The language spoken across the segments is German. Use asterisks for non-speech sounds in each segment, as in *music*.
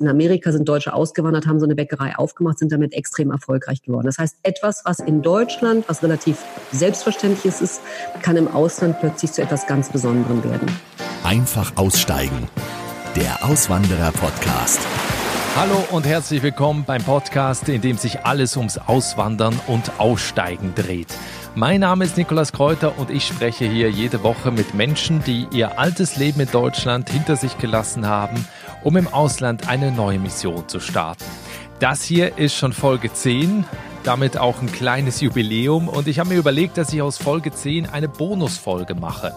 In Amerika sind Deutsche ausgewandert, haben so eine Bäckerei aufgemacht, sind damit extrem erfolgreich geworden. Das heißt, etwas, was in Deutschland, was relativ selbstverständlich ist, kann im Ausland plötzlich zu etwas ganz Besonderem werden. Einfach aussteigen. Der Auswanderer-Podcast. Hallo und herzlich willkommen beim Podcast, in dem sich alles ums Auswandern und Aussteigen dreht. Mein Name ist Nikolas Kräuter und ich spreche hier jede Woche mit Menschen, die ihr altes Leben in Deutschland hinter sich gelassen haben, um im Ausland eine neue Mission zu starten. Das hier ist schon Folge 10, damit auch ein kleines Jubiläum und ich habe mir überlegt, dass ich aus Folge 10 eine Bonusfolge mache.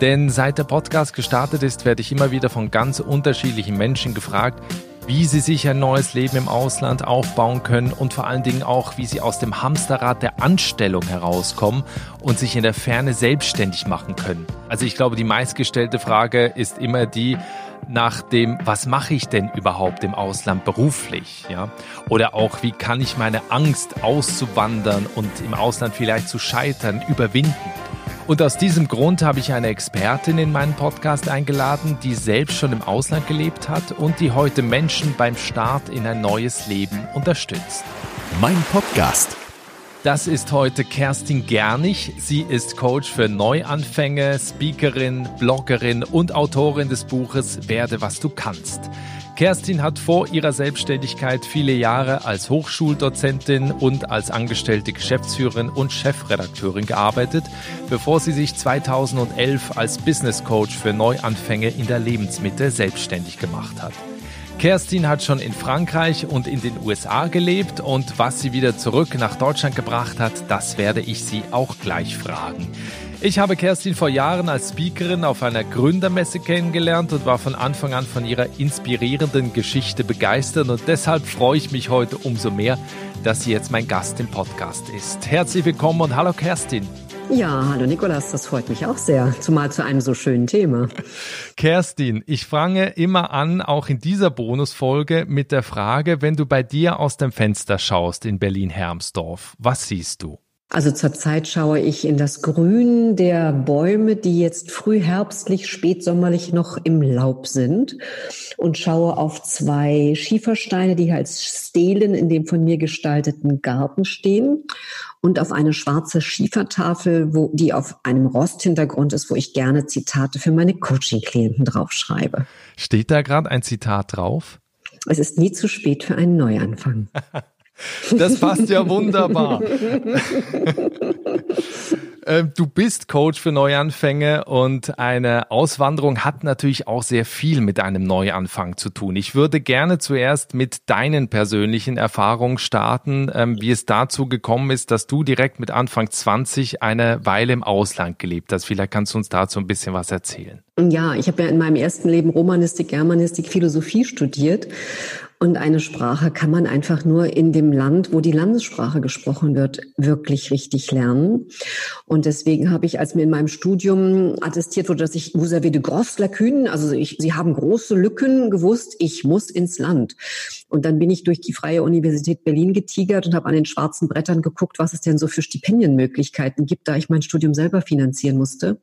Denn seit der Podcast gestartet ist, werde ich immer wieder von ganz unterschiedlichen Menschen gefragt, wie sie sich ein neues Leben im Ausland aufbauen können und vor allen Dingen auch, wie sie aus dem Hamsterrad der Anstellung herauskommen und sich in der Ferne selbstständig machen können. Also ich glaube, die meistgestellte Frage ist immer die nach dem, was mache ich denn überhaupt im Ausland beruflich, ja? Oder auch, wie kann ich meine Angst auszuwandern und im Ausland vielleicht zu scheitern überwinden? Und aus diesem Grund habe ich eine Expertin in meinen Podcast eingeladen, die selbst schon im Ausland gelebt hat und die heute Menschen beim Start in ein neues Leben unterstützt. Mein Podcast. Das ist heute Kerstin Gernig. Sie ist Coach für Neuanfänge, Speakerin, Bloggerin und Autorin des Buches Werde, was du kannst. Kerstin hat vor ihrer Selbstständigkeit viele Jahre als Hochschuldozentin und als angestellte Geschäftsführerin und Chefredakteurin gearbeitet, bevor sie sich 2011 als Business Coach für Neuanfänge in der Lebensmittel selbstständig gemacht hat. Kerstin hat schon in Frankreich und in den USA gelebt und was sie wieder zurück nach Deutschland gebracht hat, das werde ich sie auch gleich fragen. Ich habe Kerstin vor Jahren als Speakerin auf einer Gründermesse kennengelernt und war von Anfang an von ihrer inspirierenden Geschichte begeistert und deshalb freue ich mich heute umso mehr, dass sie jetzt mein Gast im Podcast ist. Herzlich willkommen und hallo Kerstin. Ja, hallo Nikolas, das freut mich auch sehr, zumal zu einem so schönen Thema. Kerstin, ich fange immer an, auch in dieser Bonusfolge mit der Frage, wenn du bei dir aus dem Fenster schaust in Berlin-Hermsdorf, was siehst du? Also zurzeit schaue ich in das Grün der Bäume, die jetzt frühherbstlich, spätsommerlich noch im Laub sind und schaue auf zwei Schiefersteine, die als Stelen in dem von mir gestalteten Garten stehen und auf eine schwarze Schiefertafel, wo die auf einem Rosthintergrund ist, wo ich gerne Zitate für meine Coaching-Klienten draufschreibe. Steht da gerade ein Zitat drauf? Es ist nie zu spät für einen Neuanfang. *laughs* Das passt ja wunderbar. *laughs* Ähm, du bist Coach für Neuanfänge und eine Auswanderung hat natürlich auch sehr viel mit einem Neuanfang zu tun. Ich würde gerne zuerst mit deinen persönlichen Erfahrungen starten, ähm, wie es dazu gekommen ist, dass du direkt mit Anfang 20 eine Weile im Ausland gelebt hast. Vielleicht kannst du uns dazu ein bisschen was erzählen. Ja, ich habe ja in meinem ersten Leben Romanistik, Germanistik, Philosophie studiert und eine Sprache kann man einfach nur in dem Land, wo die Landessprache gesprochen wird, wirklich richtig lernen. Und deswegen habe ich, als mir in meinem Studium attestiert wurde, dass ich, vous avez de grosses lacunes, also ich, sie haben große Lücken gewusst, ich muss ins Land. Und dann bin ich durch die Freie Universität Berlin getigert und habe an den schwarzen Brettern geguckt, was es denn so für Stipendienmöglichkeiten gibt, da ich mein Studium selber finanzieren musste.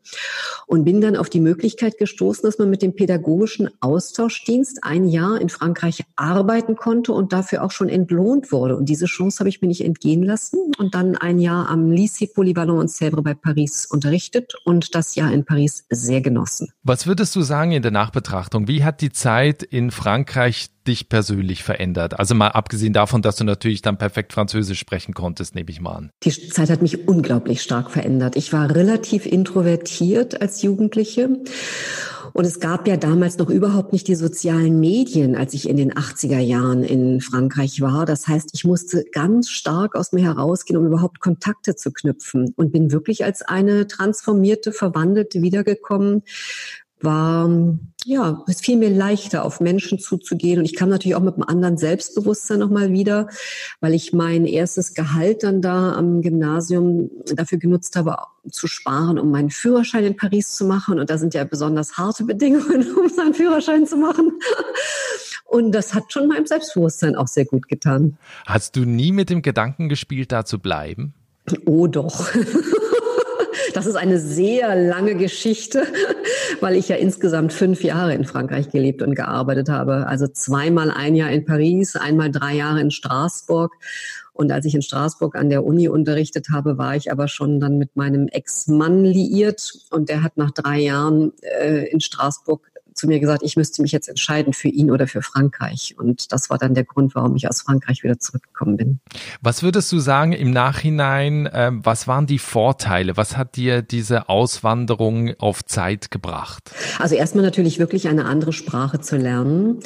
Und bin dann auf die Möglichkeit gestoßen, dass man mit dem pädagogischen Austauschdienst ein Jahr in Frankreich arbeiten konnte und dafür auch schon entlohnt wurde. Und diese Chance habe ich mir nicht entgehen lassen und dann ein Jahr am Lycée Polyvalent und Sèvres bei Paris unterrichtet und das Jahr in Paris sehr genossen. Was würdest du sagen in der Nachbetrachtung? Wie hat die Zeit in Frankreich dich persönlich verändert? Also mal abgesehen davon, dass du natürlich dann perfekt Französisch sprechen konntest, nehme ich mal an. Die Zeit hat mich unglaublich stark verändert. Ich war relativ introvertiert als Jugendliche und es gab ja damals noch überhaupt nicht die sozialen Medien, als ich in den 80er Jahren in Frankreich war. Das heißt, ich musste ganz stark aus mir herausgehen, um überhaupt Kontakte zu knüpfen und bin wirklich als eine transformierte, verwandelte wiedergekommen, war, ja, es fiel mir leichter, auf Menschen zuzugehen. Und ich kam natürlich auch mit einem anderen Selbstbewusstsein nochmal wieder, weil ich mein erstes Gehalt dann da am Gymnasium dafür genutzt habe, zu sparen, um meinen Führerschein in Paris zu machen. Und da sind ja besonders harte Bedingungen, *laughs* um seinen Führerschein zu machen. Und das hat schon meinem Selbstbewusstsein auch sehr gut getan. Hast du nie mit dem Gedanken gespielt, da zu bleiben? Oh doch. *laughs* Das ist eine sehr lange Geschichte. Weil ich ja insgesamt fünf Jahre in Frankreich gelebt und gearbeitet habe. Also zweimal ein Jahr in Paris, einmal drei Jahre in Straßburg. Und als ich in Straßburg an der Uni unterrichtet habe, war ich aber schon dann mit meinem Ex-Mann liiert und der hat nach drei Jahren äh, in Straßburg zu mir gesagt, ich müsste mich jetzt entscheiden für ihn oder für Frankreich. Und das war dann der Grund, warum ich aus Frankreich wieder zurückgekommen bin. Was würdest du sagen im Nachhinein, äh, was waren die Vorteile? Was hat dir diese Auswanderung auf Zeit gebracht? Also erstmal natürlich wirklich eine andere Sprache zu lernen.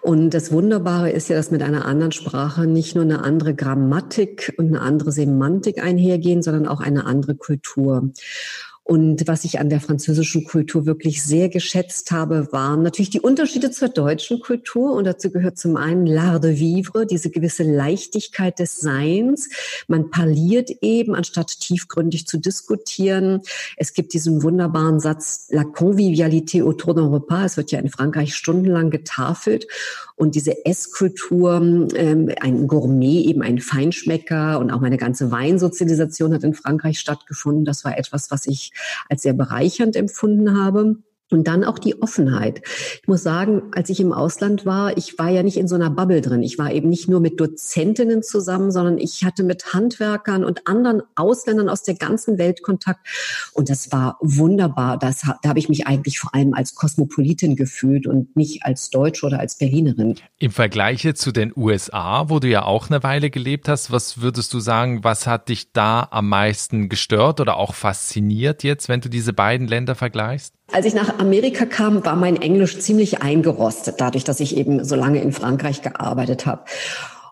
Und das Wunderbare ist ja, dass mit einer anderen Sprache nicht nur eine andere Grammatik und eine andere Semantik einhergehen, sondern auch eine andere Kultur. Und was ich an der französischen Kultur wirklich sehr geschätzt habe, waren natürlich die Unterschiede zur deutschen Kultur. Und dazu gehört zum einen l'art de vivre, diese gewisse Leichtigkeit des Seins. Man parliert eben, anstatt tiefgründig zu diskutieren. Es gibt diesen wunderbaren Satz, la convivialité autour d'un repas. Es wird ja in Frankreich stundenlang getafelt. Und diese Esskultur, ähm, ein Gourmet, eben ein Feinschmecker und auch meine ganze Weinsozialisation hat in Frankreich stattgefunden. Das war etwas, was ich als sehr bereichernd empfunden habe. Und dann auch die Offenheit. Ich muss sagen, als ich im Ausland war, ich war ja nicht in so einer Bubble drin. Ich war eben nicht nur mit Dozentinnen zusammen, sondern ich hatte mit Handwerkern und anderen Ausländern aus der ganzen Welt Kontakt. Und das war wunderbar. Das, da habe ich mich eigentlich vor allem als Kosmopolitin gefühlt und nicht als Deutsche oder als Berlinerin. Im Vergleich zu den USA, wo du ja auch eine Weile gelebt hast, was würdest du sagen, was hat dich da am meisten gestört oder auch fasziniert jetzt, wenn du diese beiden Länder vergleichst? Als ich nach Amerika kam, war mein Englisch ziemlich eingerostet, dadurch, dass ich eben so lange in Frankreich gearbeitet habe.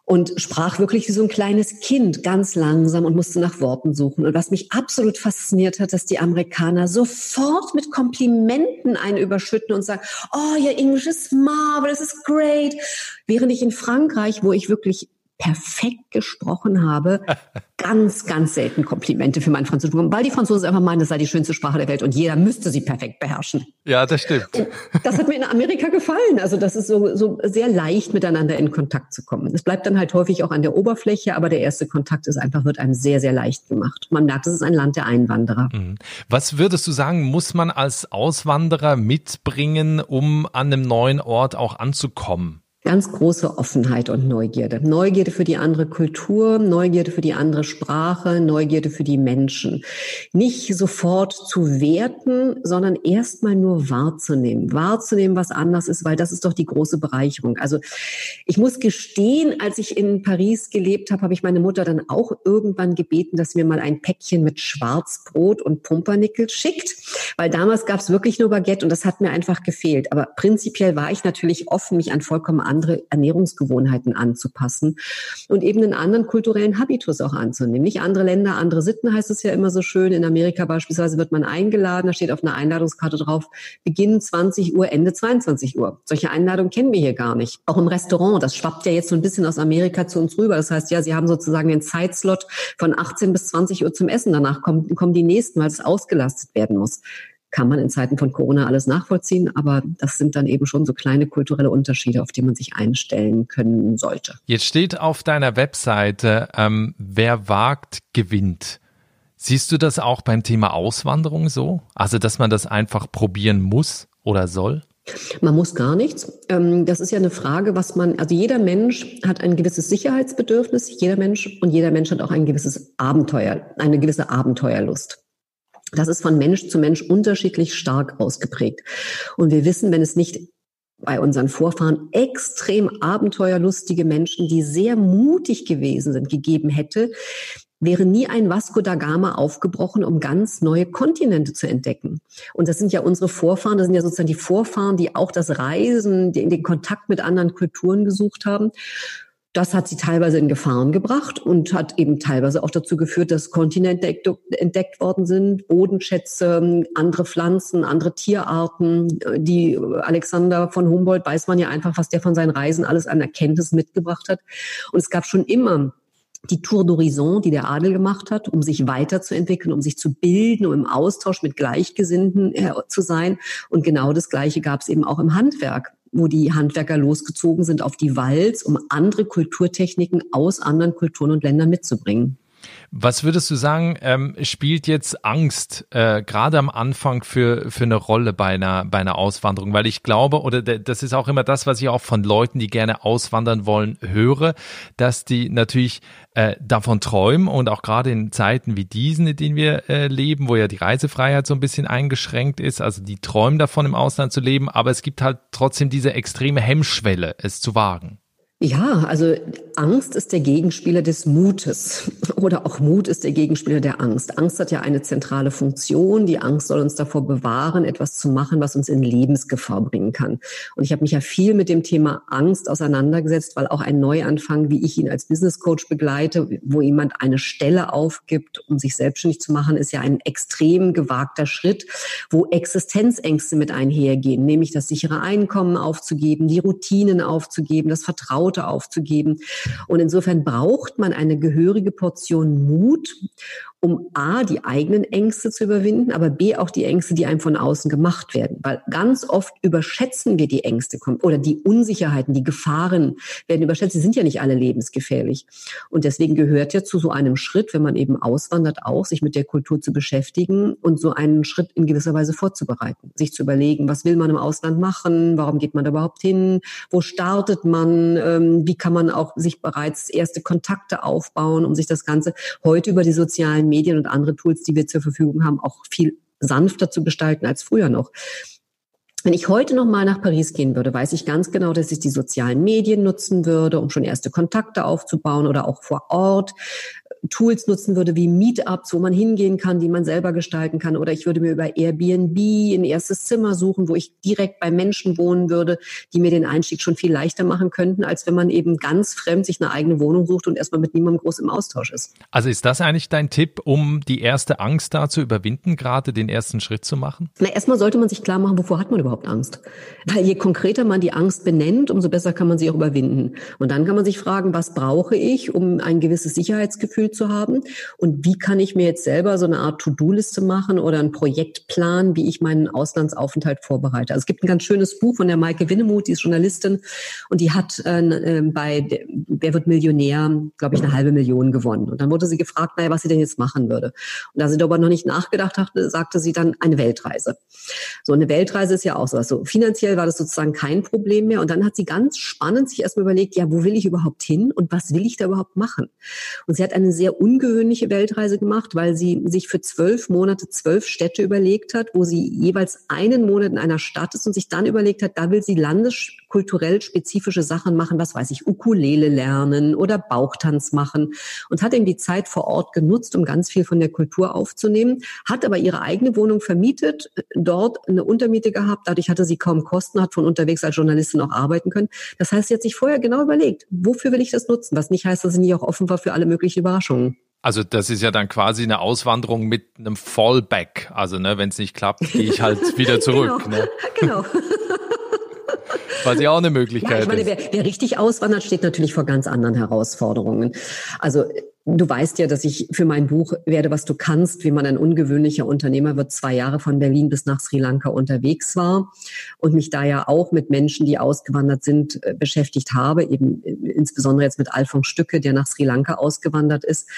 Und sprach wirklich wie so ein kleines Kind, ganz langsam und musste nach Worten suchen. Und was mich absolut fasziniert hat, dass die Amerikaner sofort mit Komplimenten einen überschütten und sagen, oh, your English is marvelous, is great. Während ich in Frankreich, wo ich wirklich perfekt gesprochen habe, ganz, ganz selten Komplimente für meinen Französisch bekommen, weil die Franzosen einfach meinen, das sei die schönste Sprache der Welt und jeder müsste sie perfekt beherrschen. Ja, das stimmt. das hat mir in Amerika gefallen. Also das ist so, so sehr leicht miteinander in Kontakt zu kommen. Es bleibt dann halt häufig auch an der Oberfläche, aber der erste Kontakt ist einfach, wird einem sehr, sehr leicht gemacht. Man merkt, es ist ein Land der Einwanderer. Mhm. Was würdest du sagen, muss man als Auswanderer mitbringen, um an einem neuen Ort auch anzukommen? Ganz große Offenheit und Neugierde. Neugierde für die andere Kultur, Neugierde für die andere Sprache, Neugierde für die Menschen. Nicht sofort zu werten, sondern erstmal nur wahrzunehmen. Wahrzunehmen, was anders ist, weil das ist doch die große Bereicherung. Also ich muss gestehen, als ich in Paris gelebt habe, habe ich meine Mutter dann auch irgendwann gebeten, dass sie mir mal ein Päckchen mit Schwarzbrot und Pumpernickel schickt, weil damals gab es wirklich nur Baguette und das hat mir einfach gefehlt. Aber prinzipiell war ich natürlich offen, mich an vollkommen andere Ernährungsgewohnheiten anzupassen und eben einen anderen kulturellen Habitus auch anzunehmen. Nicht andere Länder, andere Sitten heißt es ja immer so schön. In Amerika beispielsweise wird man eingeladen, da steht auf einer Einladungskarte drauf, Beginn 20 Uhr, Ende 22 Uhr. Solche Einladungen kennen wir hier gar nicht. Auch im Restaurant, das schwappt ja jetzt so ein bisschen aus Amerika zu uns rüber. Das heißt ja, sie haben sozusagen den Zeitslot von 18 bis 20 Uhr zum Essen. Danach kommen, kommen die nächsten, weil es ausgelastet werden muss kann man in Zeiten von Corona alles nachvollziehen, aber das sind dann eben schon so kleine kulturelle Unterschiede, auf die man sich einstellen können sollte. Jetzt steht auf deiner Webseite, ähm, wer wagt, gewinnt. Siehst du das auch beim Thema Auswanderung so? Also, dass man das einfach probieren muss oder soll? Man muss gar nichts. Ähm, das ist ja eine Frage, was man, also jeder Mensch hat ein gewisses Sicherheitsbedürfnis, jeder Mensch und jeder Mensch hat auch ein gewisses Abenteuer, eine gewisse Abenteuerlust. Das ist von Mensch zu Mensch unterschiedlich stark ausgeprägt. Und wir wissen, wenn es nicht bei unseren Vorfahren extrem abenteuerlustige Menschen, die sehr mutig gewesen sind, gegeben hätte, wäre nie ein Vasco da Gama aufgebrochen, um ganz neue Kontinente zu entdecken. Und das sind ja unsere Vorfahren, das sind ja sozusagen die Vorfahren, die auch das Reisen, den Kontakt mit anderen Kulturen gesucht haben. Das hat sie teilweise in Gefahren gebracht und hat eben teilweise auch dazu geführt, dass Kontinente entdeckt worden sind, Bodenschätze, andere Pflanzen, andere Tierarten. Die Alexander von Humboldt weiß man ja einfach, was der von seinen Reisen alles an Erkenntnis mitgebracht hat. Und es gab schon immer die Tour d'Horizon, die der Adel gemacht hat, um sich weiterzuentwickeln, um sich zu bilden, um im Austausch mit Gleichgesinnten äh, zu sein. Und genau das Gleiche gab es eben auch im Handwerk wo die Handwerker losgezogen sind auf die Walz, um andere Kulturtechniken aus anderen Kulturen und Ländern mitzubringen. Was würdest du sagen, ähm, spielt jetzt Angst äh, gerade am Anfang für, für eine Rolle bei einer, bei einer Auswanderung? Weil ich glaube, oder das ist auch immer das, was ich auch von Leuten, die gerne auswandern wollen, höre, dass die natürlich äh, davon träumen und auch gerade in Zeiten wie diesen, in denen wir äh, leben, wo ja die Reisefreiheit so ein bisschen eingeschränkt ist, also die träumen davon, im Ausland zu leben, aber es gibt halt trotzdem diese extreme Hemmschwelle, es zu wagen. Ja, also Angst ist der Gegenspieler des Mutes *laughs* oder auch Mut ist der Gegenspieler der Angst. Angst hat ja eine zentrale Funktion. Die Angst soll uns davor bewahren, etwas zu machen, was uns in Lebensgefahr bringen kann. Und ich habe mich ja viel mit dem Thema Angst auseinandergesetzt, weil auch ein Neuanfang, wie ich ihn als Business Coach begleite, wo jemand eine Stelle aufgibt, um sich selbstständig zu machen, ist ja ein extrem gewagter Schritt, wo Existenzängste mit einhergehen, nämlich das sichere Einkommen aufzugeben, die Routinen aufzugeben, das Vertrauen Vertraute aufzugeben. Und insofern braucht man eine gehörige Portion Mut um A, die eigenen Ängste zu überwinden, aber B, auch die Ängste, die einem von außen gemacht werden. Weil ganz oft überschätzen wir die Ängste oder die Unsicherheiten, die Gefahren werden überschätzt. Sie sind ja nicht alle lebensgefährlich. Und deswegen gehört ja zu so einem Schritt, wenn man eben auswandert, auch sich mit der Kultur zu beschäftigen und so einen Schritt in gewisser Weise vorzubereiten. Sich zu überlegen, was will man im Ausland machen? Warum geht man da überhaupt hin? Wo startet man? Ähm, wie kann man auch sich bereits erste Kontakte aufbauen, um sich das Ganze heute über die sozialen Medien und andere Tools, die wir zur Verfügung haben, auch viel sanfter zu gestalten als früher noch. Wenn ich heute noch mal nach Paris gehen würde, weiß ich ganz genau, dass ich die sozialen Medien nutzen würde, um schon erste Kontakte aufzubauen oder auch vor Ort Tools nutzen würde wie Meetups, wo man hingehen kann, die man selber gestalten kann. Oder ich würde mir über Airbnb ein erstes Zimmer suchen, wo ich direkt bei Menschen wohnen würde, die mir den Einstieg schon viel leichter machen könnten, als wenn man eben ganz fremd sich eine eigene Wohnung sucht und erstmal mit niemandem groß im Austausch ist. Also ist das eigentlich dein Tipp, um die erste Angst da zu überwinden, gerade den ersten Schritt zu machen? Na, erstmal sollte man sich klar machen, wovor hat man überhaupt Angst? Weil je konkreter man die Angst benennt, umso besser kann man sie auch überwinden. Und dann kann man sich fragen, was brauche ich, um ein gewisses Sicherheitsgefühl zu haben und wie kann ich mir jetzt selber so eine Art To-Do-Liste machen oder einen Projektplan, wie ich meinen Auslandsaufenthalt vorbereite. Also es gibt ein ganz schönes Buch von der Maike Winnemuth, die ist Journalistin und die hat äh, äh bei Wer wird Millionär, glaube ich, eine halbe Million gewonnen. Und dann wurde sie gefragt, naja, was sie denn jetzt machen würde. Und da sie darüber noch nicht nachgedacht hatte, sagte sie dann eine Weltreise. So eine Weltreise ist ja auch so. Also finanziell war das sozusagen kein Problem mehr. Und dann hat sie ganz spannend sich erstmal überlegt, ja, wo will ich überhaupt hin und was will ich da überhaupt machen? Und sie hat eine sehr ungewöhnliche Weltreise gemacht, weil sie sich für zwölf Monate zwölf Städte überlegt hat, wo sie jeweils einen Monat in einer Stadt ist und sich dann überlegt hat, da will sie landeskulturell spezifische Sachen machen, was weiß ich, Ukulele lernen oder Bauchtanz machen und hat eben die Zeit vor Ort genutzt, um ganz viel von der Kultur aufzunehmen, hat aber ihre eigene Wohnung vermietet, dort eine Untermiete gehabt, dadurch hatte sie kaum Kosten, hat von unterwegs als Journalistin auch arbeiten können. Das heißt, sie hat sich vorher genau überlegt, wofür will ich das nutzen, was nicht heißt, dass sie nicht auch offen war für alle möglichen Überraschungen. Überraschungen. Also das ist ja dann quasi eine Auswanderung mit einem Fallback. Also ne, wenn es nicht klappt, gehe ich halt *laughs* wieder zurück. genau. Ne? *laughs* genau. Was ja auch eine Möglichkeit ja, ich meine, wer, wer richtig auswandert, steht natürlich vor ganz anderen Herausforderungen. Also Du weißt ja, dass ich für mein Buch Werde, was du kannst, wie man ein ungewöhnlicher Unternehmer wird, zwei Jahre von Berlin bis nach Sri Lanka unterwegs war und mich da ja auch mit Menschen, die ausgewandert sind, äh, beschäftigt habe, eben äh, insbesondere jetzt mit Alfons Stücke, der nach Sri Lanka ausgewandert ist.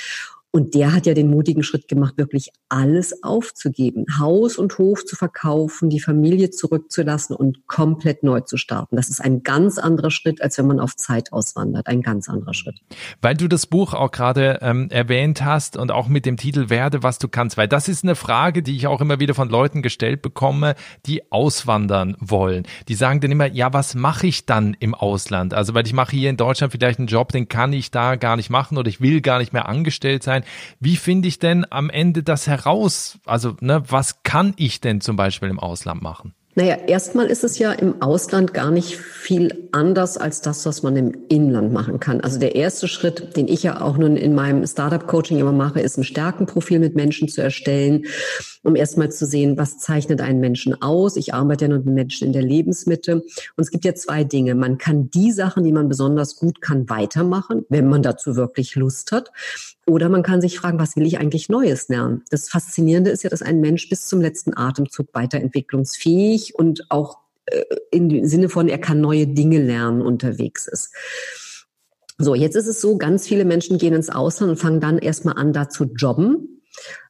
Und der hat ja den mutigen Schritt gemacht, wirklich alles aufzugeben, Haus und Hof zu verkaufen, die Familie zurückzulassen und komplett neu zu starten. Das ist ein ganz anderer Schritt, als wenn man auf Zeit auswandert. Ein ganz anderer Schritt. Weil du das Buch auch gerade ähm, erwähnt hast und auch mit dem Titel Werde, was du kannst, weil das ist eine Frage, die ich auch immer wieder von Leuten gestellt bekomme, die auswandern wollen. Die sagen dann immer, ja, was mache ich dann im Ausland? Also, weil ich mache hier in Deutschland vielleicht einen Job, den kann ich da gar nicht machen oder ich will gar nicht mehr angestellt sein. Wie finde ich denn am Ende das heraus? Also, ne, was kann ich denn zum Beispiel im Ausland machen? Naja, erstmal ist es ja im Ausland gar nicht viel anders als das, was man im Inland machen kann. Also der erste Schritt, den ich ja auch nun in meinem Startup-Coaching immer mache, ist ein Stärkenprofil mit Menschen zu erstellen, um erstmal zu sehen, was zeichnet einen Menschen aus. Ich arbeite ja nun mit Menschen in der Lebensmitte. Und es gibt ja zwei Dinge. Man kann die Sachen, die man besonders gut kann, weitermachen, wenn man dazu wirklich Lust hat. Oder man kann sich fragen, was will ich eigentlich Neues lernen? Das Faszinierende ist ja, dass ein Mensch bis zum letzten Atemzug weiterentwicklungsfähig und auch äh, im Sinne von, er kann neue Dinge lernen unterwegs ist. So, jetzt ist es so, ganz viele Menschen gehen ins Ausland und fangen dann erstmal an, da zu jobben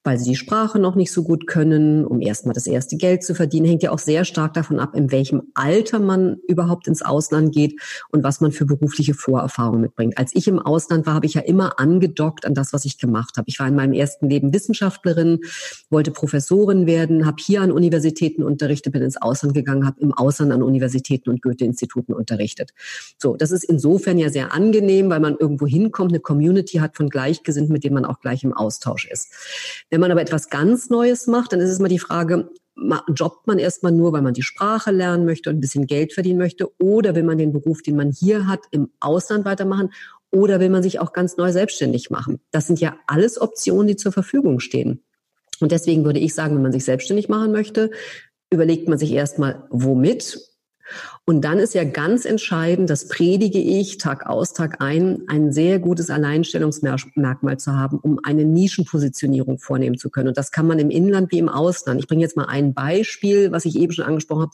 weil sie die Sprache noch nicht so gut können, um erstmal das erste Geld zu verdienen, hängt ja auch sehr stark davon ab, in welchem Alter man überhaupt ins Ausland geht und was man für berufliche Vorerfahrungen mitbringt. Als ich im Ausland war, habe ich ja immer angedockt an das, was ich gemacht habe. Ich war in meinem ersten Leben Wissenschaftlerin, wollte Professorin werden, habe hier an Universitäten unterrichtet, bin ins Ausland gegangen, habe im Ausland an Universitäten und Goethe-Instituten unterrichtet. So, das ist insofern ja sehr angenehm, weil man irgendwo hinkommt, eine Community hat von Gleichgesinnten, mit denen man auch gleich im Austausch ist. Wenn man aber etwas ganz Neues macht, dann ist es mal die Frage, jobbt man erstmal nur, weil man die Sprache lernen möchte und ein bisschen Geld verdienen möchte, oder will man den Beruf, den man hier hat, im Ausland weitermachen, oder will man sich auch ganz neu selbstständig machen? Das sind ja alles Optionen, die zur Verfügung stehen. Und deswegen würde ich sagen, wenn man sich selbstständig machen möchte, überlegt man sich erstmal, womit und dann ist ja ganz entscheidend, das predige ich Tag aus, Tag ein, ein sehr gutes Alleinstellungsmerkmal zu haben, um eine Nischenpositionierung vornehmen zu können. Und das kann man im Inland wie im Ausland. Ich bringe jetzt mal ein Beispiel, was ich eben schon angesprochen habe.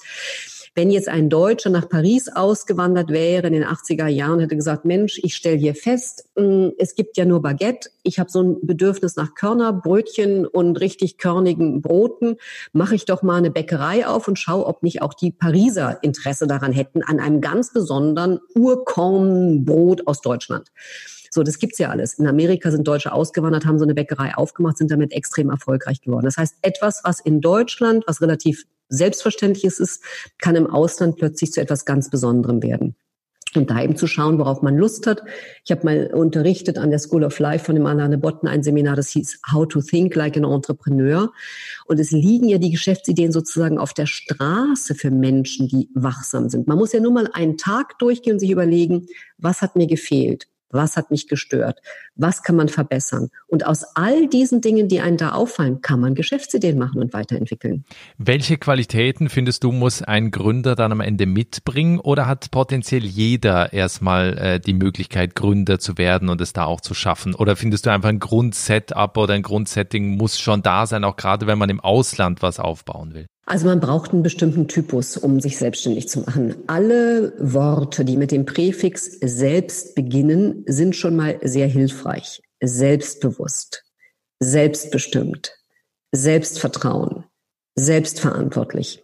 Wenn jetzt ein Deutscher nach Paris ausgewandert wäre in den 80er Jahren, hätte gesagt, Mensch, ich stelle hier fest, hm, es gibt ja nur Baguette. Ich habe so ein Bedürfnis nach Körner, Brötchen und richtig körnigen Broten. Mache ich doch mal eine Bäckerei auf und schaue, ob nicht auch die Pariser Interesse daran hätten, an einem ganz besonderen Urkornbrot aus Deutschland. So, das gibt's ja alles. In Amerika sind Deutsche ausgewandert, haben so eine Bäckerei aufgemacht, sind damit extrem erfolgreich geworden. Das heißt, etwas, was in Deutschland, was relativ Selbstverständliches ist, kann im Ausland plötzlich zu etwas ganz Besonderem werden. Und da eben zu schauen, worauf man Lust hat. Ich habe mal unterrichtet an der School of Life von dem Alain Botten ein Seminar, das hieß How to Think Like an Entrepreneur. Und es liegen ja die Geschäftsideen sozusagen auf der Straße für Menschen, die wachsam sind. Man muss ja nur mal einen Tag durchgehen und sich überlegen, was hat mir gefehlt? Was hat mich gestört? Was kann man verbessern? Und aus all diesen Dingen, die einen da auffallen, kann man Geschäftsideen machen und weiterentwickeln. Welche Qualitäten findest du, muss ein Gründer dann am Ende mitbringen oder hat potenziell jeder erstmal äh, die Möglichkeit, Gründer zu werden und es da auch zu schaffen? Oder findest du einfach ein Grundsetup oder ein Grundsetting muss schon da sein, auch gerade wenn man im Ausland was aufbauen will? Also man braucht einen bestimmten Typus, um sich selbstständig zu machen. Alle Worte, die mit dem Präfix selbst beginnen, sind schon mal sehr hilfreich. Selbstbewusst, selbstbestimmt, Selbstvertrauen, selbstverantwortlich.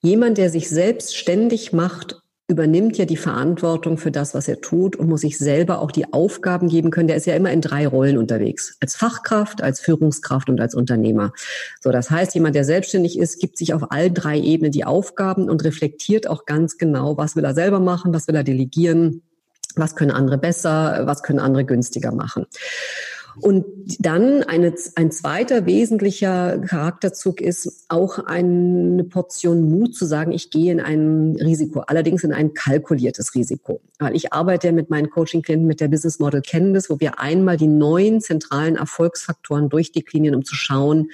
Jemand, der sich selbstständig macht übernimmt ja die Verantwortung für das, was er tut und muss sich selber auch die Aufgaben geben können. Der ist ja immer in drei Rollen unterwegs. Als Fachkraft, als Führungskraft und als Unternehmer. So, das heißt, jemand, der selbstständig ist, gibt sich auf allen drei Ebenen die Aufgaben und reflektiert auch ganz genau, was will er selber machen, was will er delegieren, was können andere besser, was können andere günstiger machen. Und dann eine, ein zweiter wesentlicher Charakterzug ist auch eine Portion Mut zu sagen, ich gehe in ein Risiko, allerdings in ein kalkuliertes Risiko. Weil ich arbeite mit meinen Coaching-Klienten mit der Business Model Canvas, wo wir einmal die neuen zentralen Erfolgsfaktoren durchdeklinieren, um zu schauen,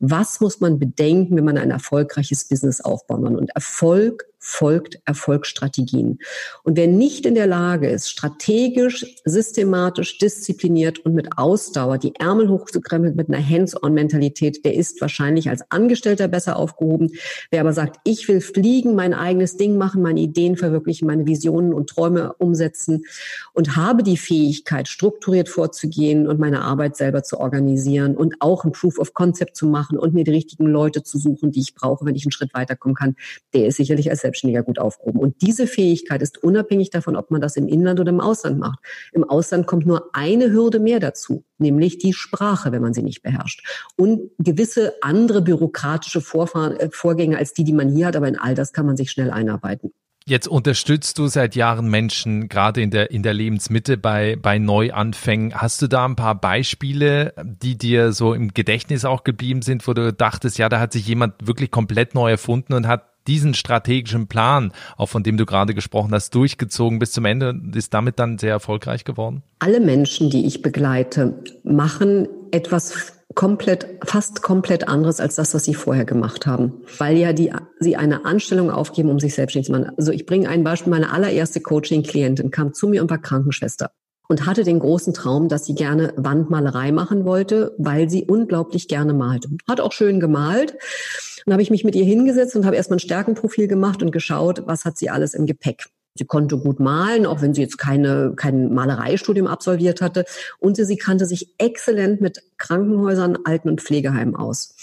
was muss man bedenken, wenn man ein erfolgreiches Business aufbauen will. Und Erfolg folgt Erfolgsstrategien. Und wer nicht in der Lage ist, strategisch, systematisch, diszipliniert und mit Ausdauer die Ärmel hochzukrempeln mit einer Hands-on-Mentalität, der ist wahrscheinlich als Angestellter besser aufgehoben. Wer aber sagt, ich will fliegen, mein eigenes Ding machen, meine Ideen verwirklichen, meine Visionen und Träume umsetzen und habe die Fähigkeit, strukturiert vorzugehen und meine Arbeit selber zu organisieren und auch ein Proof of Concept zu machen und mir die richtigen Leute zu suchen, die ich brauche, wenn ich einen Schritt weiterkommen kann, der ist sicherlich als Selbstständiger gut aufgehoben. Und diese Fähigkeit ist unabhängig davon, ob man das im Inland oder im Ausland macht. Im Ausland kommt nur eine Hürde mehr dazu, nämlich die Sprache, wenn man sie nicht beherrscht. Und gewisse andere bürokratische Vorfahren, äh, Vorgänge als die, die man hier hat, aber in all das kann man sich schnell einarbeiten. Jetzt unterstützt du seit Jahren Menschen, gerade in der, in der Lebensmitte bei, bei Neuanfängen. Hast du da ein paar Beispiele, die dir so im Gedächtnis auch geblieben sind, wo du dachtest, ja, da hat sich jemand wirklich komplett neu erfunden und hat diesen strategischen Plan, auch von dem du gerade gesprochen hast, durchgezogen bis zum Ende und ist damit dann sehr erfolgreich geworden? Alle Menschen, die ich begleite, machen etwas komplett, fast komplett anderes als das, was sie vorher gemacht haben. Weil ja die, sie eine Anstellung aufgeben, um sich selbstständig zu machen. Also ich bringe ein Beispiel. Meine allererste Coaching-Klientin kam zu mir und war Krankenschwester und hatte den großen Traum, dass sie gerne Wandmalerei machen wollte, weil sie unglaublich gerne malt. Hat auch schön gemalt. Dann habe ich mich mit ihr hingesetzt und habe erstmal ein Stärkenprofil gemacht und geschaut, was hat sie alles im Gepäck. Sie konnte gut malen, auch wenn sie jetzt keine, kein Malereistudium absolviert hatte. Und sie, sie kannte sich exzellent mit Krankenhäusern, Alten- und Pflegeheimen aus.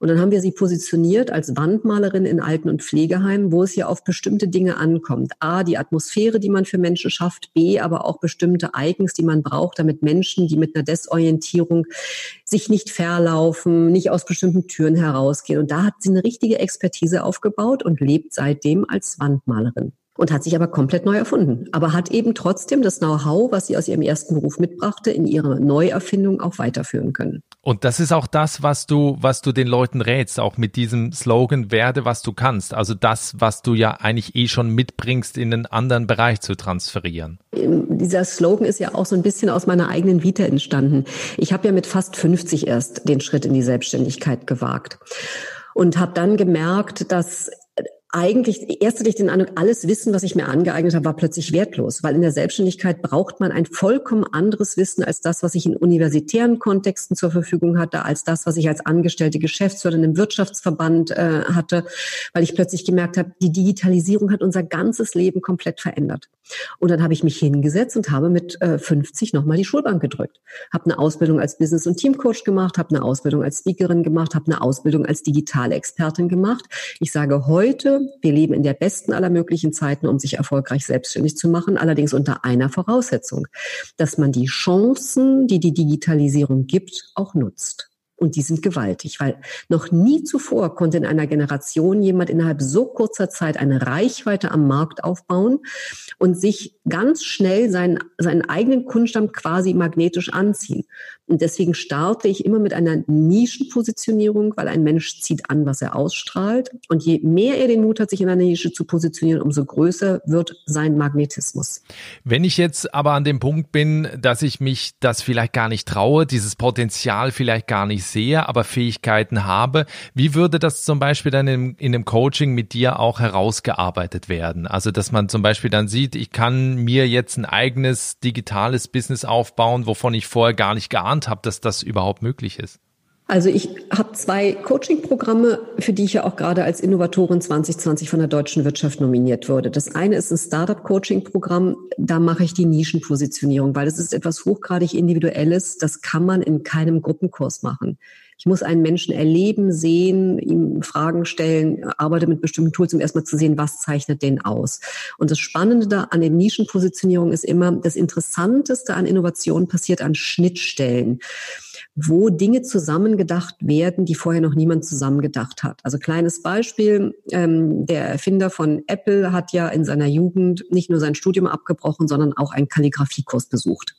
Und dann haben wir sie positioniert als Wandmalerin in Alten- und Pflegeheimen, wo es ja auf bestimmte Dinge ankommt. A, die Atmosphäre, die man für Menschen schafft. B, aber auch bestimmte Icons, die man braucht, damit Menschen, die mit einer Desorientierung sich nicht verlaufen, nicht aus bestimmten Türen herausgehen. Und da hat sie eine richtige Expertise aufgebaut und lebt seitdem als Wandmalerin und hat sich aber komplett neu erfunden. Aber hat eben trotzdem das Know-how, was sie aus ihrem ersten Beruf mitbrachte, in ihre Neuerfindung auch weiterführen können. Und das ist auch das, was du, was du den Leuten rätst, auch mit diesem Slogan werde, was du kannst. Also das, was du ja eigentlich eh schon mitbringst, in einen anderen Bereich zu transferieren. Dieser Slogan ist ja auch so ein bisschen aus meiner eigenen Vita entstanden. Ich habe ja mit fast 50 erst den Schritt in die Selbstständigkeit gewagt und habe dann gemerkt, dass eigentlich erst hatte ich den Eindruck, alles Wissen, was ich mir angeeignet habe, war plötzlich wertlos, weil in der Selbstständigkeit braucht man ein vollkommen anderes Wissen als das, was ich in universitären Kontexten zur Verfügung hatte, als das, was ich als angestellte Geschäftsführerin im Wirtschaftsverband äh, hatte, weil ich plötzlich gemerkt habe, die Digitalisierung hat unser ganzes Leben komplett verändert. Und dann habe ich mich hingesetzt und habe mit äh, 50 nochmal die Schulbank gedrückt, habe eine Ausbildung als Business- und Teamcoach gemacht, habe eine Ausbildung als Speakerin gemacht, habe eine Ausbildung als digitale Expertin gemacht. Ich sage heute wir leben in der besten aller möglichen Zeiten, um sich erfolgreich selbstständig zu machen, allerdings unter einer Voraussetzung, dass man die Chancen, die die Digitalisierung gibt, auch nutzt. Und die sind gewaltig, weil noch nie zuvor konnte in einer Generation jemand innerhalb so kurzer Zeit eine Reichweite am Markt aufbauen und sich ganz schnell seinen, seinen eigenen Kundenstamm quasi magnetisch anziehen. Und deswegen starte ich immer mit einer Nischenpositionierung, weil ein Mensch zieht an, was er ausstrahlt. Und je mehr er den Mut hat, sich in einer Nische zu positionieren, umso größer wird sein Magnetismus. Wenn ich jetzt aber an dem Punkt bin, dass ich mich das vielleicht gar nicht traue, dieses Potenzial vielleicht gar nicht sehe, aber Fähigkeiten habe, wie würde das zum Beispiel dann in, in einem Coaching mit dir auch herausgearbeitet werden? Also, dass man zum Beispiel dann sieht, ich kann mir jetzt ein eigenes digitales Business aufbauen, wovon ich vorher gar nicht geahnt geahnt habe, dass das überhaupt möglich ist? Also ich habe zwei Coaching-Programme, für die ich ja auch gerade als Innovatorin 2020 von der deutschen Wirtschaft nominiert wurde. Das eine ist ein Startup-Coaching-Programm. Da mache ich die Nischenpositionierung, weil es ist etwas hochgradig Individuelles. Das kann man in keinem Gruppenkurs machen. Ich muss einen Menschen erleben, sehen, ihm Fragen stellen, arbeite mit bestimmten Tools, um erstmal zu sehen, was zeichnet den aus. Und das Spannende da an der Nischenpositionierung ist immer, das Interessanteste an Innovation passiert an Schnittstellen wo Dinge zusammengedacht werden, die vorher noch niemand zusammengedacht hat. Also kleines Beispiel, ähm, der Erfinder von Apple hat ja in seiner Jugend nicht nur sein Studium abgebrochen, sondern auch einen Kalligrafiekurs besucht.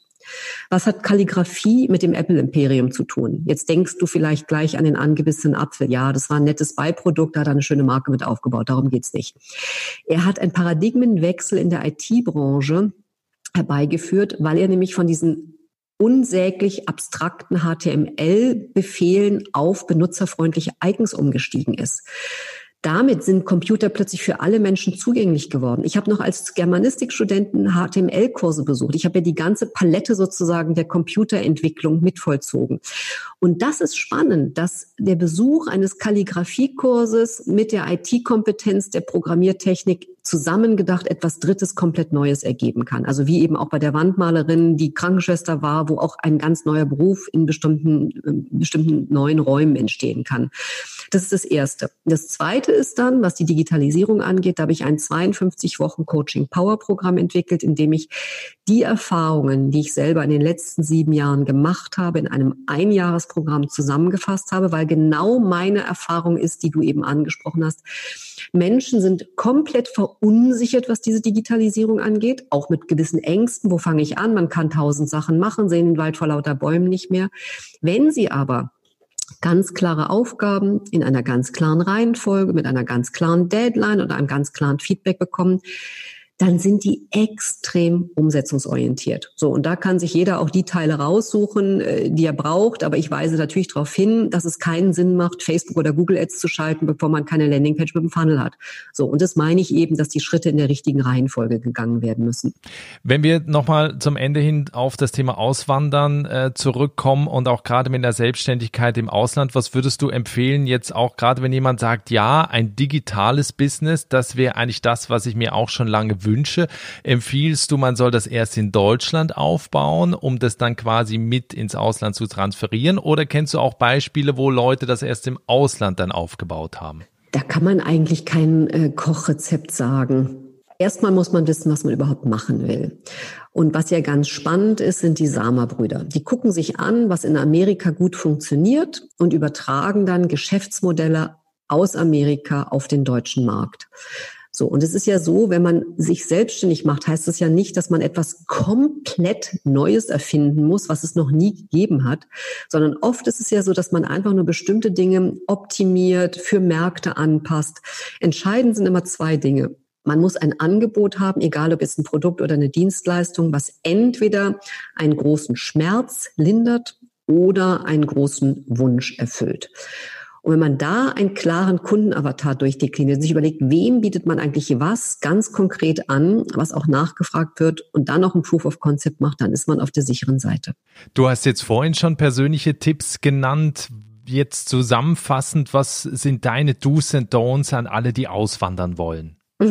Was hat Kalligrafie mit dem Apple-Imperium zu tun? Jetzt denkst du vielleicht gleich an den angebissenen Apfel. Ja, das war ein nettes Beiprodukt, da hat er eine schöne Marke mit aufgebaut. Darum geht's nicht. Er hat einen Paradigmenwechsel in der IT-Branche herbeigeführt, weil er nämlich von diesen unsäglich abstrakten HTML-Befehlen auf benutzerfreundliche Icons umgestiegen ist damit sind Computer plötzlich für alle Menschen zugänglich geworden. Ich habe noch als Germanistikstudenten HTML-Kurse besucht. Ich habe ja die ganze Palette sozusagen der Computerentwicklung mitvollzogen. Und das ist spannend, dass der Besuch eines Kalligrafiekurses mit der IT-Kompetenz der Programmiertechnik zusammengedacht etwas Drittes komplett Neues ergeben kann. Also wie eben auch bei der Wandmalerin, die Krankenschwester war, wo auch ein ganz neuer Beruf in bestimmten, äh, bestimmten neuen Räumen entstehen kann. Das ist das Erste. Das Zweite ist dann, was die Digitalisierung angeht, da habe ich ein 52 Wochen Coaching Power Programm entwickelt, in dem ich die Erfahrungen, die ich selber in den letzten sieben Jahren gemacht habe, in einem Einjahresprogramm zusammengefasst habe, weil genau meine Erfahrung ist, die du eben angesprochen hast. Menschen sind komplett verunsichert, was diese Digitalisierung angeht, auch mit gewissen Ängsten. Wo fange ich an? Man kann tausend Sachen machen, sehen den Wald vor lauter Bäumen nicht mehr. Wenn sie aber ganz klare Aufgaben in einer ganz klaren Reihenfolge, mit einer ganz klaren Deadline oder einem ganz klaren Feedback bekommen, dann sind die extrem umsetzungsorientiert. So, und da kann sich jeder auch die Teile raussuchen, äh, die er braucht. Aber ich weise natürlich darauf hin, dass es keinen Sinn macht, Facebook oder Google Ads zu schalten, bevor man keine Landingpage mit dem Funnel hat. So, und das meine ich eben, dass die Schritte in der richtigen Reihenfolge gegangen werden müssen. Wenn wir nochmal zum Ende hin auf das Thema Auswandern äh, zurückkommen und auch gerade mit der Selbstständigkeit im Ausland, was würdest du empfehlen jetzt auch gerade, wenn jemand sagt, ja, ein digitales Business, das wäre eigentlich das, was ich mir auch schon lange wünsche? Wünsche. Empfiehlst du, man soll das erst in Deutschland aufbauen, um das dann quasi mit ins Ausland zu transferieren? Oder kennst du auch Beispiele, wo Leute das erst im Ausland dann aufgebaut haben? Da kann man eigentlich kein äh, Kochrezept sagen. Erstmal muss man wissen, was man überhaupt machen will. Und was ja ganz spannend ist, sind die Sama-Brüder. Die gucken sich an, was in Amerika gut funktioniert und übertragen dann Geschäftsmodelle aus Amerika auf den deutschen Markt. So, und es ist ja so, wenn man sich selbstständig macht, heißt das ja nicht, dass man etwas komplett Neues erfinden muss, was es noch nie gegeben hat, sondern oft ist es ja so, dass man einfach nur bestimmte Dinge optimiert, für Märkte anpasst. Entscheidend sind immer zwei Dinge. Man muss ein Angebot haben, egal ob es ein Produkt oder eine Dienstleistung, was entweder einen großen Schmerz lindert oder einen großen Wunsch erfüllt. Und wenn man da einen klaren Kundenavatar durchdekliniert, sich überlegt, wem bietet man eigentlich was ganz konkret an, was auch nachgefragt wird und dann noch ein Proof of Concept macht, dann ist man auf der sicheren Seite. Du hast jetzt vorhin schon persönliche Tipps genannt. Jetzt zusammenfassend, was sind deine Do's and Don'ts an alle, die auswandern wollen? *laughs*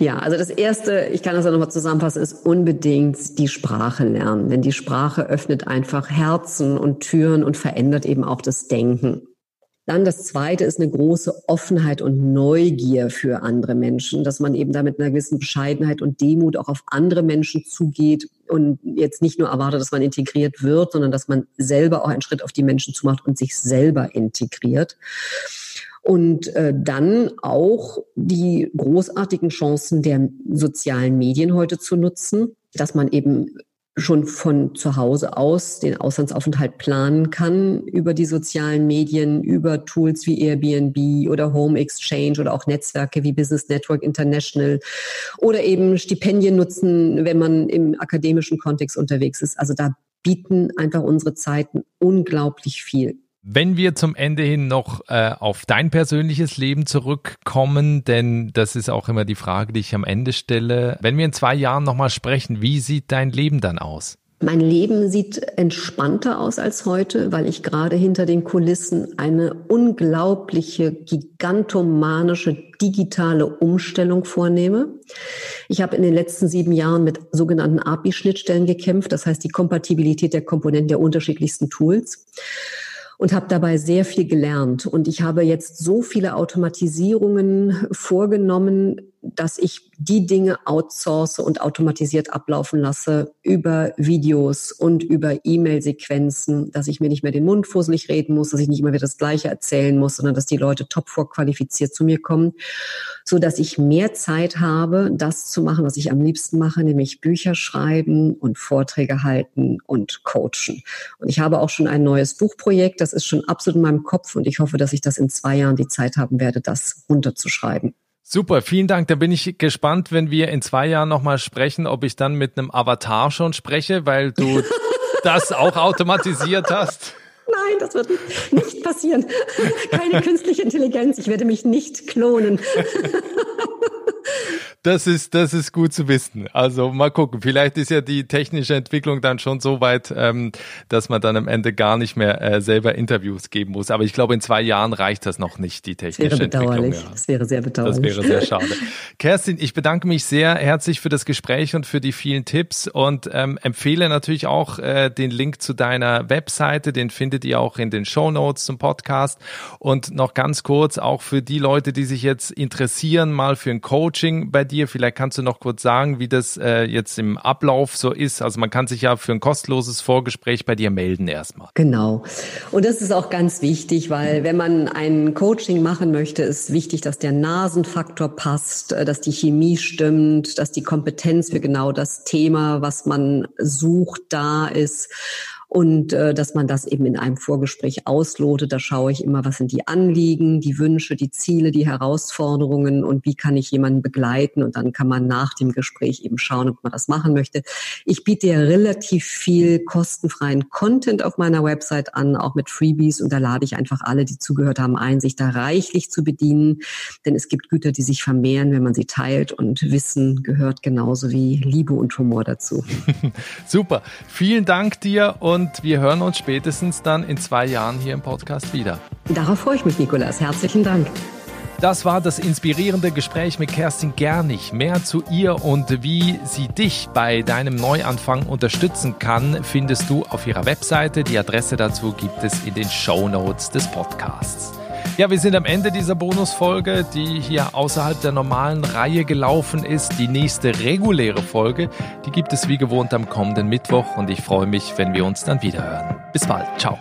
Ja, also das erste, ich kann das auch nochmal zusammenfassen, ist unbedingt die Sprache lernen. Denn die Sprache öffnet einfach Herzen und Türen und verändert eben auch das Denken. Dann das zweite ist eine große Offenheit und Neugier für andere Menschen, dass man eben da mit einer gewissen Bescheidenheit und Demut auch auf andere Menschen zugeht und jetzt nicht nur erwartet, dass man integriert wird, sondern dass man selber auch einen Schritt auf die Menschen zumacht und sich selber integriert. Und äh, dann auch die großartigen Chancen der sozialen Medien heute zu nutzen, dass man eben schon von zu Hause aus den Auslandsaufenthalt planen kann über die sozialen Medien, über Tools wie Airbnb oder Home Exchange oder auch Netzwerke wie Business Network International oder eben Stipendien nutzen, wenn man im akademischen Kontext unterwegs ist. Also da bieten einfach unsere Zeiten unglaublich viel. Wenn wir zum Ende hin noch äh, auf dein persönliches Leben zurückkommen, denn das ist auch immer die Frage, die ich am Ende stelle. Wenn wir in zwei Jahren nochmal sprechen, wie sieht dein Leben dann aus? Mein Leben sieht entspannter aus als heute, weil ich gerade hinter den Kulissen eine unglaubliche, gigantomanische digitale Umstellung vornehme. Ich habe in den letzten sieben Jahren mit sogenannten API-Schnittstellen gekämpft, das heißt die Kompatibilität der Komponenten der unterschiedlichsten Tools und habe dabei sehr viel gelernt. Und ich habe jetzt so viele Automatisierungen vorgenommen, dass ich die Dinge outsource und automatisiert ablaufen lasse über Videos und über E-Mail-Sequenzen, dass ich mir nicht mehr den Mund fusselig reden muss, dass ich nicht immer wieder das Gleiche erzählen muss, sondern dass die Leute top vorqualifiziert zu mir kommen, so dass ich mehr Zeit habe, das zu machen, was ich am liebsten mache, nämlich Bücher schreiben und Vorträge halten und coachen. Und ich habe auch schon ein neues Buchprojekt, das ist schon absolut in meinem Kopf und ich hoffe, dass ich das in zwei Jahren die Zeit haben werde, das runterzuschreiben. Super, vielen Dank. Da bin ich gespannt, wenn wir in zwei Jahren nochmal sprechen, ob ich dann mit einem Avatar schon spreche, weil du *laughs* das auch automatisiert hast. Nein, das wird nicht passieren. Keine künstliche Intelligenz. Ich werde mich nicht klonen. *laughs* Das ist, das ist gut zu wissen. Also mal gucken. Vielleicht ist ja die technische Entwicklung dann schon so weit, ähm, dass man dann am Ende gar nicht mehr äh, selber Interviews geben muss. Aber ich glaube, in zwei Jahren reicht das noch nicht, die technische das wäre bedauerlich. Entwicklung. Ja. Das wäre sehr bedauerlich. Das wäre sehr schade. *laughs* Kerstin, ich bedanke mich sehr herzlich für das Gespräch und für die vielen Tipps und ähm, empfehle natürlich auch äh, den Link zu deiner Webseite. Den findet ihr auch in den Show Notes zum Podcast. Und noch ganz kurz auch für die Leute, die sich jetzt interessieren, mal für ein Coaching bei dir. Vielleicht kannst du noch kurz sagen, wie das äh, jetzt im Ablauf so ist. Also man kann sich ja für ein kostenloses Vorgespräch bei dir melden erstmal. Genau. Und das ist auch ganz wichtig, weil wenn man ein Coaching machen möchte, ist wichtig, dass der Nasenfaktor passt, äh, dass die Chemie stimmt, dass die Kompetenz für genau das Thema, was man sucht, da ist und äh, dass man das eben in einem Vorgespräch auslotet. Da schaue ich immer, was sind die Anliegen, die Wünsche, die Ziele, die Herausforderungen und wie kann ich jemanden begleiten und dann kann man nach dem Gespräch eben schauen, ob man das machen möchte. Ich biete ja relativ viel kostenfreien Content auf meiner Website an, auch mit Freebies und da lade ich einfach alle, die zugehört haben, ein, sich da reichlich zu bedienen, denn es gibt Güter, die sich vermehren, wenn man sie teilt und Wissen gehört genauso wie Liebe und Humor dazu. *laughs* Super, vielen Dank dir und und wir hören uns spätestens dann in zwei Jahren hier im Podcast wieder. Darauf freue ich mich, Nikolas. Herzlichen Dank. Das war das inspirierende Gespräch mit Kerstin Gernig. Mehr zu ihr und wie sie dich bei deinem Neuanfang unterstützen kann, findest du auf ihrer Webseite. Die Adresse dazu gibt es in den Show Notes des Podcasts. Ja, wir sind am Ende dieser Bonusfolge, die hier außerhalb der normalen Reihe gelaufen ist. Die nächste reguläre Folge, die gibt es wie gewohnt am kommenden Mittwoch und ich freue mich, wenn wir uns dann wieder hören. Bis bald. Ciao.